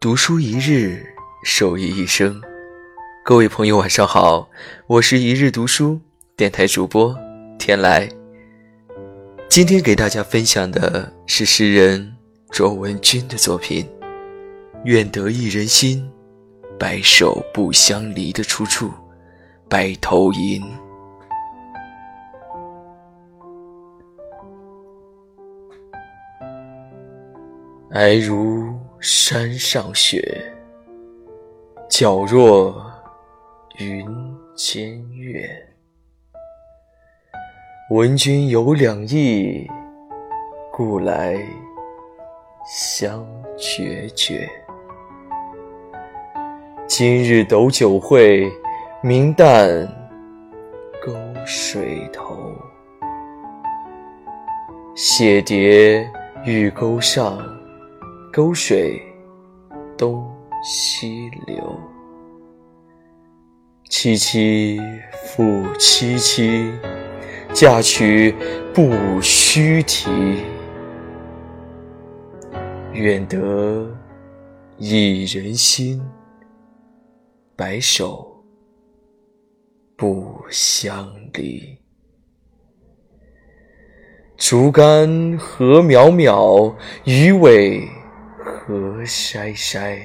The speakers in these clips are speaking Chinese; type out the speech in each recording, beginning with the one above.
读书一日，受益一生。各位朋友，晚上好，我是一日读书电台主播天来。今天给大家分享的是诗人卓文君的作品《愿得一人心，白首不相离》的出处《白头吟》。爱如山上雪，皎若云间月。闻君有两意，故来相决绝。今日斗酒会，明旦沟水头。谢蝶玉钩上。沟水东西流，萋萋复萋萋，嫁娶不须啼。愿得一人心，白首不相离。竹竿何渺渺，鱼尾。何筛筛，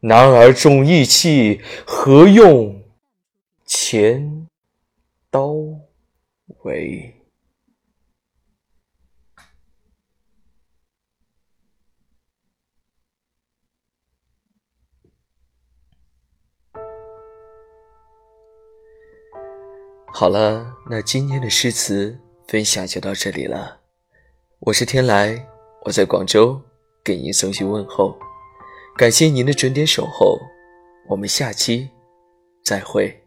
男儿重义气，何用钱刀为？好了，那今天的诗词分享就到这里了。我是天来，我在广州。给您送去问候，感谢您的准点守候，我们下期再会。